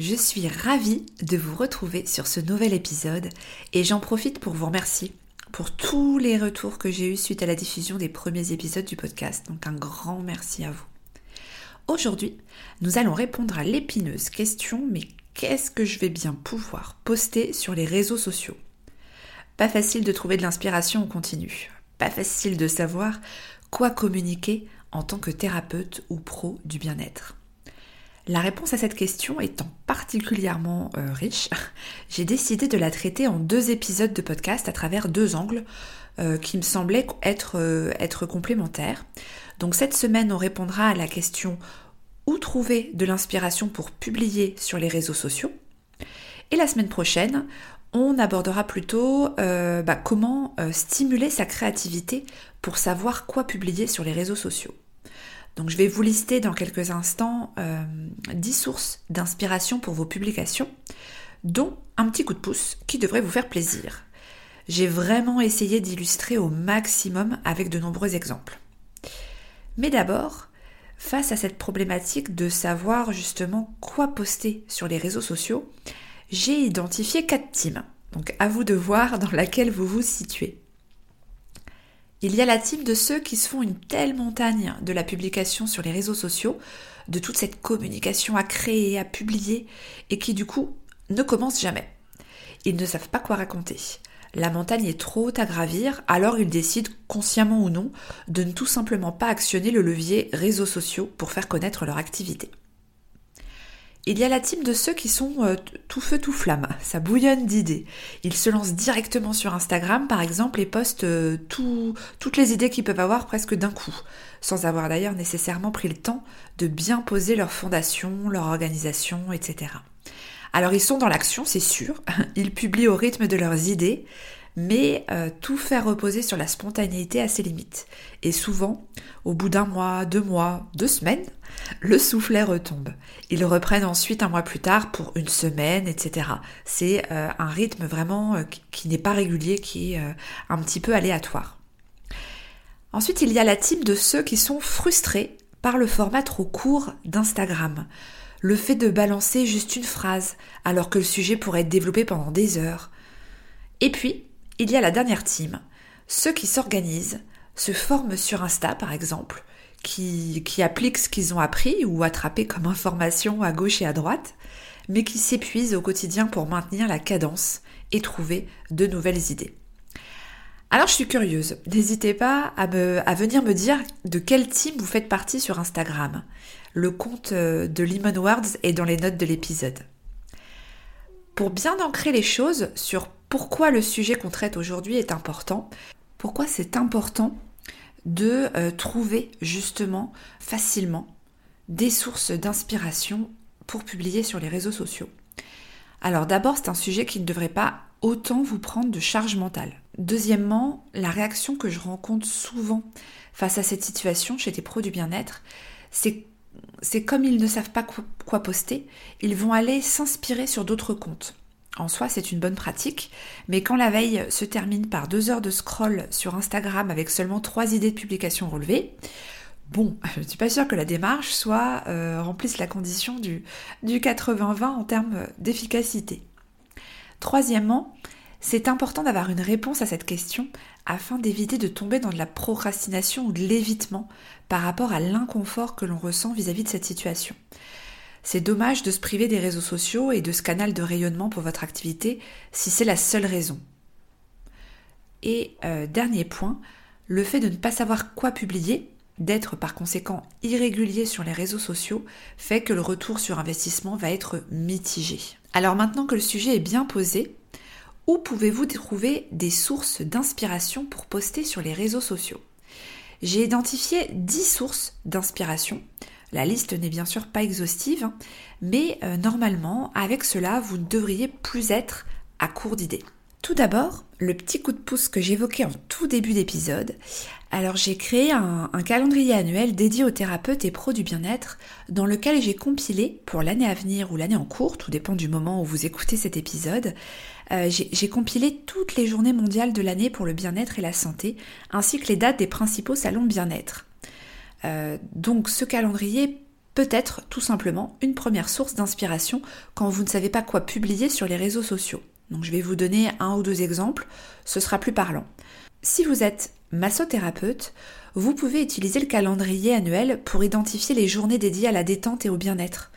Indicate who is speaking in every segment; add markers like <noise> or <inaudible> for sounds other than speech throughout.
Speaker 1: je suis ravie de vous retrouver sur ce nouvel épisode et j'en profite pour vous remercier pour tous les retours que j'ai eus suite à la diffusion des premiers épisodes du podcast. Donc un grand merci à vous. Aujourd'hui, nous allons répondre à l'épineuse question mais qu'est-ce que je vais bien pouvoir poster sur les réseaux sociaux? Pas facile de trouver de l'inspiration en continu. Pas facile de savoir quoi communiquer en tant que thérapeute ou pro du bien-être. La réponse à cette question étant particulièrement euh, riche, <laughs> j'ai décidé de la traiter en deux épisodes de podcast à travers deux angles euh, qui me semblaient être, euh, être complémentaires. Donc cette semaine, on répondra à la question où trouver de l'inspiration pour publier sur les réseaux sociaux? Et la semaine prochaine, on abordera plutôt bah, comment stimuler sa créativité pour savoir quoi publier sur les réseaux sociaux. Donc je vais vous lister dans quelques instants euh, 10 sources d'inspiration pour vos publications, dont un petit coup de pouce qui devrait vous faire plaisir. J'ai vraiment essayé d'illustrer au maximum avec de nombreux exemples. Mais d'abord, face à cette problématique de savoir justement quoi poster sur les réseaux sociaux, j'ai identifié quatre teams. Donc à vous de voir dans laquelle vous vous situez. Il y a la team de ceux qui se font une telle montagne de la publication sur les réseaux sociaux, de toute cette communication à créer, à publier, et qui du coup ne commencent jamais. Ils ne savent pas quoi raconter. La montagne est trop haute à gravir, alors ils décident, consciemment ou non, de ne tout simplement pas actionner le levier réseaux sociaux pour faire connaître leur activité. Il y a la team de ceux qui sont euh, tout feu tout flamme, ça bouillonne d'idées. Ils se lancent directement sur Instagram par exemple et postent euh, toutes les idées qu'ils peuvent avoir presque d'un coup, sans avoir d'ailleurs nécessairement pris le temps de bien poser leur fondation, leur organisation, etc. Alors ils sont dans l'action, c'est sûr, <laughs> ils publient au rythme de leurs idées, mais euh, tout faire reposer sur la spontanéité a ses limites. Et souvent, au bout d'un mois, deux mois, deux semaines, le soufflet retombe. Ils reprennent ensuite un mois plus tard pour une semaine, etc. C'est euh, un rythme vraiment euh, qui n'est pas régulier, qui est un petit peu aléatoire. Ensuite, il y a la type de ceux qui sont frustrés par le format trop court d'Instagram. Le fait de balancer juste une phrase alors que le sujet pourrait être développé pendant des heures. Et puis, il y a la dernière team, ceux qui s'organisent, se forment sur Insta par exemple, qui, appliquent ce qu'ils ont appris ou attrapé comme information à gauche et à droite, mais qui s'épuisent au quotidien pour maintenir la cadence et trouver de nouvelles idées. Alors je suis curieuse, n'hésitez pas à, venir me dire de quel team vous faites partie sur Instagram. Le compte euh, de Lemon Words est dans les notes de l'épisode. Pour bien ancrer les choses sur pourquoi le sujet qu'on traite aujourd'hui est important, pourquoi c'est important de euh, trouver justement facilement des sources d'inspiration pour publier sur les réseaux sociaux. Alors d'abord, c'est un sujet qui ne devrait pas autant vous prendre de charge mentale. Deuxièmement, la réaction que je rencontre souvent face à cette situation chez des pros du bien-être, c'est c'est comme ils ne savent pas quoi poster, ils vont aller s'inspirer sur d'autres comptes. En soi, c'est une bonne pratique, mais quand la veille se termine par deux heures de scroll sur Instagram avec seulement trois idées de publication relevées, bon, <laughs> je ne suis pas sûre que la démarche soit euh, remplisse la condition du, du 80-20 en termes d'efficacité. Troisièmement, c'est important d'avoir une réponse à cette question afin d'éviter de tomber dans de la procrastination ou de l'évitement par rapport à l'inconfort que l'on ressent vis à -vis de cette situation. C'est dommage de se priver des réseaux sociaux et de ce canal de rayonnement pour votre activité si c'est la seule raison. Et euh, dernier point, le fait de ne pas savoir quoi publier, d'être par conséquent irrégulier sur les réseaux sociaux, fait que le retour sur investissement va être mitigé. Alors maintenant que le sujet est bien posé, où pouvez-vous trouver des sources d'inspiration pour poster sur les réseaux sociaux? J'ai identifié 10 sources d'inspiration. La liste n'est bien sûr pas exhaustive, mais euh, normalement, avec cela, vous ne devriez plus être à court d'idées. Tout d'abord, le petit coup de pouce que j'évoquais en tout début d'épisode. Alors j'ai créé un, calendrier annuel dédié aux thérapeutes et pros du bien-être dans lequel j'ai compilé pour l'année à venir ou l'année en cours, tout dépend du moment où vous écoutez cet épisode, euh, j'ai compilé toutes les journées mondiales de l'année pour le bien-être et la santé, ainsi que les dates des principaux salons bien-être. Euh, donc ce calendrier peut être tout simplement une première source d'inspiration quand vous ne savez pas quoi publier sur les réseaux sociaux. Donc je vais vous donner un ou deux exemples, ce sera plus parlant. Si vous êtes massothérapeute, vous pouvez utiliser le calendrier annuel pour identifier les journées dédiées à la détente et au bien-être.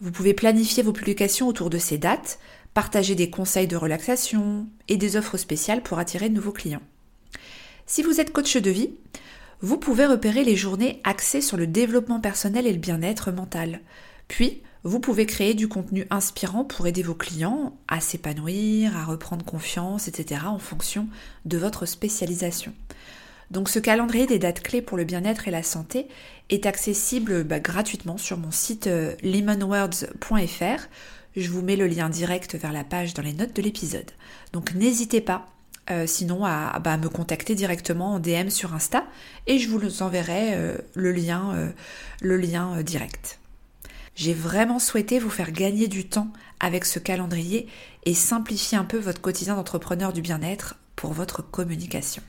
Speaker 1: Vous pouvez planifier vos publications autour de ces dates, partager des conseils de relaxation et des offres spéciales pour attirer de nouveaux clients. Si vous êtes coach de vie, vous pouvez repérer les journées axées sur le développement personnel et le bien-être mental. Puis, vous pouvez créer du contenu inspirant pour aider vos clients à s'épanouir, à reprendre confiance, etc. en fonction de votre spécialisation. Donc ce calendrier des dates clés pour le bien-être et la santé est accessible bah, gratuitement sur mon site euh, lemonwords.fr. Je vous mets le lien direct vers la page dans les notes de l'épisode. Donc n'hésitez pas euh, sinon à, bah, me contacter directement en DM sur Insta et je vous enverrai euh, le lien, euh, le lien direct. J'ai vraiment souhaité vous faire gagner du temps avec ce calendrier et simplifier un peu votre quotidien d'entrepreneur du bien-être pour votre communication.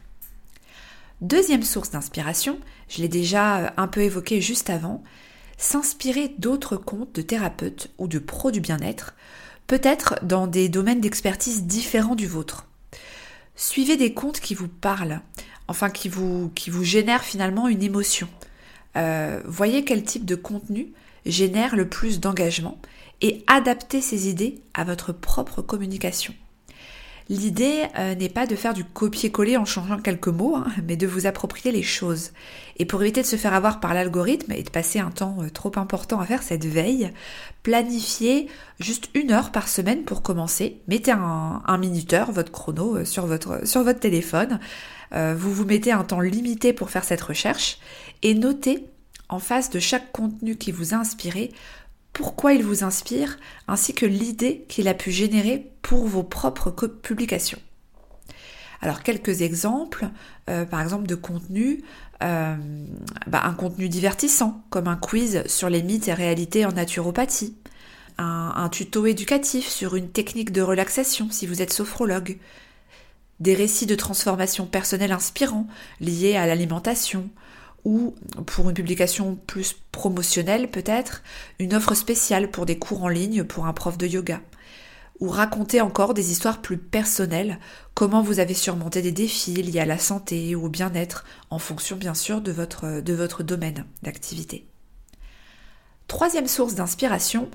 Speaker 1: Deuxième source d'inspiration, je l'ai déjà un peu évoqué juste avant, s'inspirer d'autres comptes de thérapeutes ou de pros du bien-être, peut-être dans des domaines d'expertise différents du vôtre. Suivez des comptes qui vous parlent, enfin qui vous, génèrent finalement une émotion. Euh, voyez quel type de contenu génère le plus d'engagement et adaptez ces idées à votre propre communication. L'idée euh, n'est pas de faire du copier-coller en changeant quelques mots, hein, mais de vous approprier les choses. Et pour éviter de se faire avoir par l'algorithme et de passer un temps euh, trop important à faire cette veille, planifiez juste une heure par semaine pour commencer. Mettez un, minuteur, votre chrono, euh, sur votre, sur votre téléphone. vous vous mettez un temps limité pour faire cette recherche et notez en face de chaque contenu qui vous a inspiré pourquoi il vous inspire, ainsi que l'idée qu'il a pu générer pour vos propres publications. Alors quelques exemples, euh, par exemple de contenu, euh, bah, un contenu divertissant, comme un quiz sur les mythes et réalités en naturopathie, un, un tuto éducatif sur une technique de relaxation si vous êtes sophrologue, des récits de transformation personnelle inspirants liés à l'alimentation, ou pour une publication plus promotionnelle peut-être, une offre spéciale pour des cours en ligne pour un prof de yoga. Ou raconter encore des histoires plus personnelles, comment vous avez surmonté des défis liés à la santé ou au bien-être, en fonction bien sûr de votre, domaine d'activité. Troisième source d'inspiration,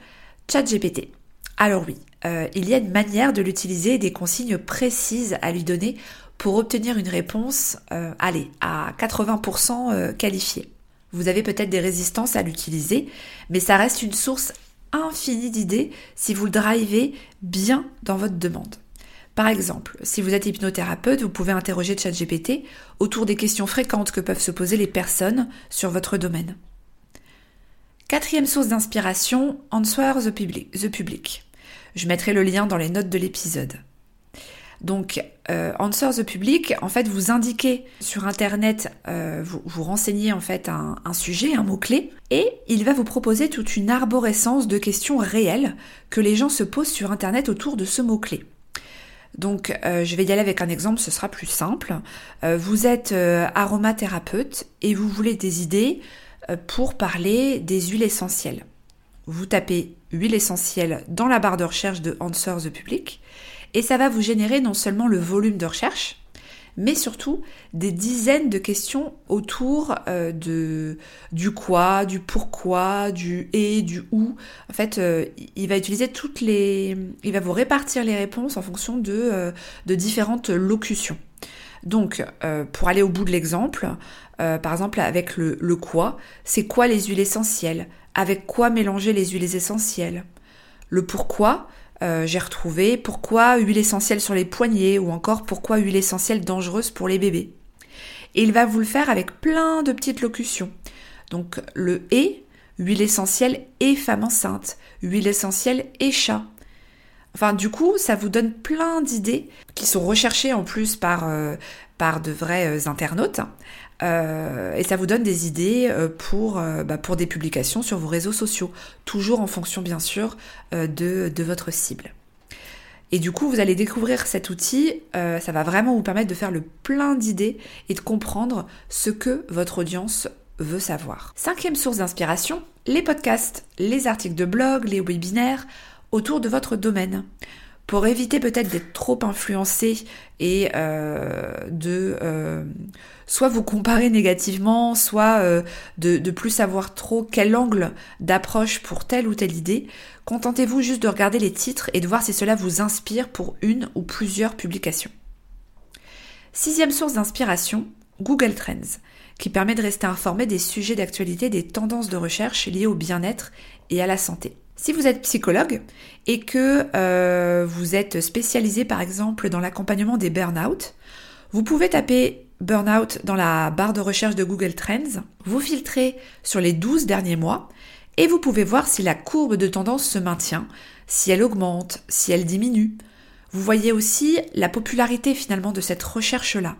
Speaker 1: ChatGPT. Alors oui, euh, il y a une manière de l'utiliser et des consignes précises à lui donner pour obtenir une réponse, euh, allez, à 80% euh, qualifiée. Vous avez peut-être des résistances à l'utiliser, mais ça reste une source infinie d'idées si vous le drivez bien dans votre demande. Par exemple, si vous êtes hypnothérapeute, vous pouvez interroger ChatGPT autour des questions fréquentes que peuvent se poser les personnes sur votre domaine. Quatrième source d'inspiration, Answer the Public. the public. Je mettrai le lien dans les notes de l'épisode. Donc, euh, Answer the Public, en fait, vous indiquez sur Internet, euh, vous, renseignez en fait un, sujet, un mot-clé, et il va vous proposer toute une arborescence de questions réelles que les gens se posent sur Internet autour de ce mot-clé. Donc, euh, je vais y aller avec un exemple, ce sera plus simple. vous êtes aromathérapeute et vous voulez des idées pour parler des huiles essentielles. Vous tapez huile essentielle dans la barre de recherche de Answer the Public et ça va vous générer non seulement le volume de recherche, mais surtout des dizaines de questions autour euh, de du quoi, du pourquoi, du et, du où. En fait, euh, il va utiliser toutes les, il va vous répartir les réponses en fonction de, euh, différentes locutions. Donc, pour aller au bout de l'exemple, par exemple avec le quoi, c'est quoi les huiles essentielles? Avec quoi mélanger les huiles essentielles? Le pourquoi, euh, j'ai retrouvé pourquoi huile essentielle sur les poignets ou encore pourquoi huile essentielle dangereuse pour les bébés? Et il va vous le faire avec plein de petites locutions. Donc le et, huile essentielle et femme enceinte, huile essentielle et chat. Enfin, du coup, ça vous donne plein d'idées qui sont recherchées en plus par, euh, de vrais euh, internautes. Euh, et ça vous donne des idées pour, bah, pour des publications sur vos réseaux sociaux, toujours en fonction bien sûr de, de votre cible. Et du coup, vous allez découvrir cet outil, ça va vraiment vous permettre de faire le plein d'idées et de comprendre ce que votre audience veut savoir. Cinquième source d'inspiration, les podcasts, les articles de blog, les webinaires autour de votre domaine. Pour éviter peut-être d'être trop influencé et euh, de euh, soit vous comparer négativement, soit euh, de, de plus savoir trop quel angle d'approche pour telle ou telle idée, contentez-vous juste de regarder les titres et de voir si cela vous inspire pour une ou plusieurs publications. Sixième source d'inspiration, Google Trends, qui permet de rester informé des sujets d'actualité, des tendances de recherche liées au bien-être et à la santé. Si vous êtes psychologue et que euh, vous êtes spécialisé par exemple dans l'accompagnement des burn-out, vous pouvez taper burn-out dans la barre de recherche de Google Trends, vous filtrez sur les 12 derniers mois et vous pouvez voir si la courbe de tendance se maintient, si elle augmente, si elle diminue. Vous voyez aussi la popularité finalement de cette recherche-là.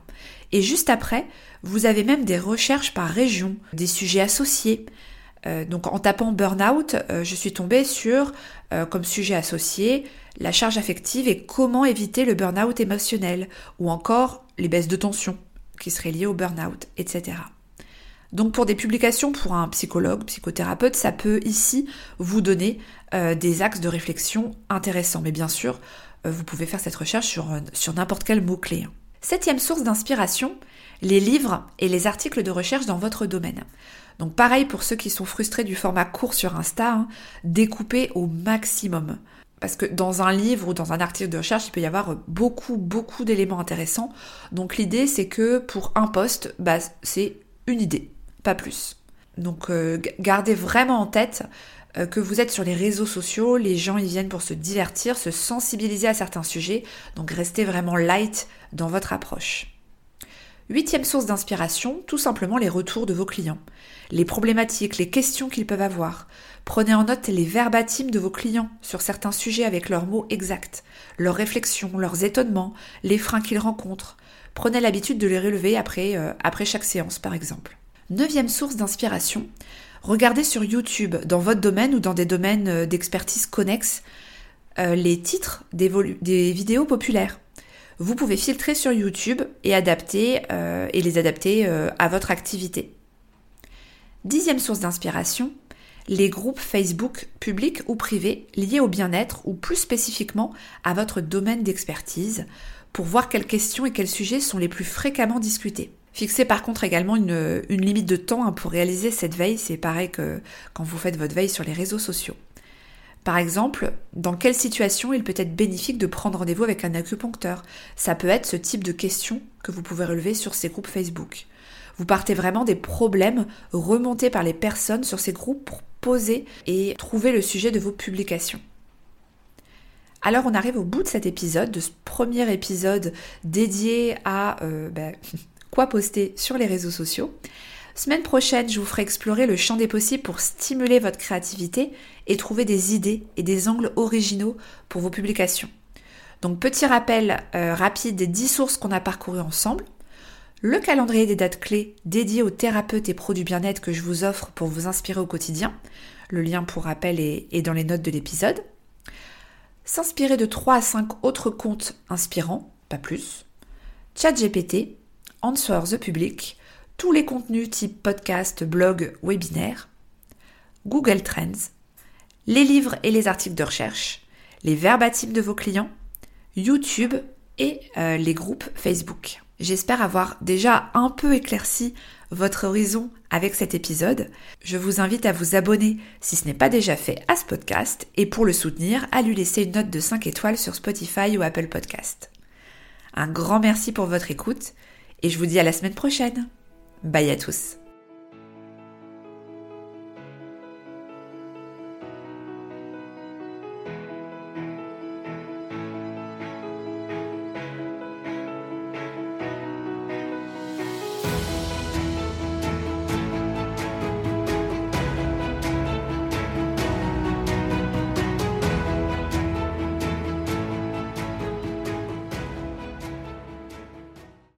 Speaker 1: Et juste après, vous avez même des recherches par région, des sujets associés, euh, donc en tapant burn-out, euh, je suis tombée sur, euh, comme sujet associé, la charge affective et comment éviter le burn-out émotionnel, ou encore les baisses de tension qui seraient liées au burn-out, etc. Donc pour des publications pour un psychologue, psychothérapeute, ça peut ici vous donner des axes de réflexion intéressants. Mais bien sûr, vous pouvez faire cette recherche sur, sur n'importe quel mot-clé. Septième source d'inspiration, les livres et les articles de recherche dans votre domaine. Donc pareil pour ceux qui sont frustrés du format court sur Insta, hein, découpez au maximum. Parce que dans un livre ou dans un article de recherche, il peut y avoir beaucoup, beaucoup d'éléments intéressants. Donc l'idée, c'est que pour un poste, bah, c'est une idée, pas plus. Donc euh, gardez vraiment en tête euh, que vous êtes sur les réseaux sociaux, les gens y viennent pour se divertir, se sensibiliser à certains sujets, donc restez vraiment light dans votre approche. Huitième source d'inspiration, tout simplement les retours de vos clients. Les problématiques, les questions qu'ils peuvent avoir. Prenez en note les verbatims de vos clients sur certains sujets avec leurs mots exacts, leurs réflexions, leurs étonnements, les freins qu'ils rencontrent. Prenez l'habitude de les relever après, euh, chaque séance par exemple. Neuvième source d'inspiration, regardez sur YouTube, dans votre domaine ou dans des domaines euh, d'expertise connexes, euh, les titres des vidéos populaires vous pouvez filtrer sur YouTube et adapter euh, et les adapter euh, à votre activité. Dixième source d'inspiration, les groupes Facebook publics ou privés liés au bien-être ou plus spécifiquement à votre domaine d'expertise pour voir quelles questions et quels sujets sont les plus fréquemment discutés. Fixez par contre également une, limite de temps hein, pour réaliser cette veille, c'est pareil que quand vous faites votre veille sur les réseaux sociaux. Par exemple, dans quelle situation il peut être bénéfique de prendre rendez-vous avec un acupuncteur? Ça peut être ce type de questions que vous pouvez relever sur ces groupes Facebook. Vous partez vraiment des problèmes remontés par les personnes sur ces groupes pour poser et trouver le sujet de vos publications. Alors on arrive au bout de cet épisode, de ce premier épisode dédié à euh, ben, <laughs> quoi poster sur les réseaux sociaux. Semaine prochaine, je vous ferai explorer le champ des possibles pour stimuler votre créativité et trouver des idées et des angles originaux pour vos publications. Donc petit rappel euh, rapide des 10 sources qu'on a parcourues ensemble, le calendrier des dates clés dédié aux thérapeutes et pros du bien-être que je vous offre pour vous inspirer au quotidien. Le lien pour rappel est, dans les notes de l'épisode. S'inspirer de 3 à 5 autres comptes inspirants, pas plus. ChatGPT, Answer the Public, tous les contenus type podcast, blog, webinaire, Google Trends, les livres et les articles de recherche, les verbatims de vos clients, YouTube et euh, les groupes Facebook. J'espère avoir déjà un peu éclairci votre horizon avec cet épisode. Je vous invite à vous abonner si ce n'est pas déjà fait à ce podcast et pour le soutenir, à lui laisser une note de 5 étoiles sur Spotify ou Apple Podcast. Un grand merci pour votre écoute et je vous dis à la semaine prochaine. Bye à tous.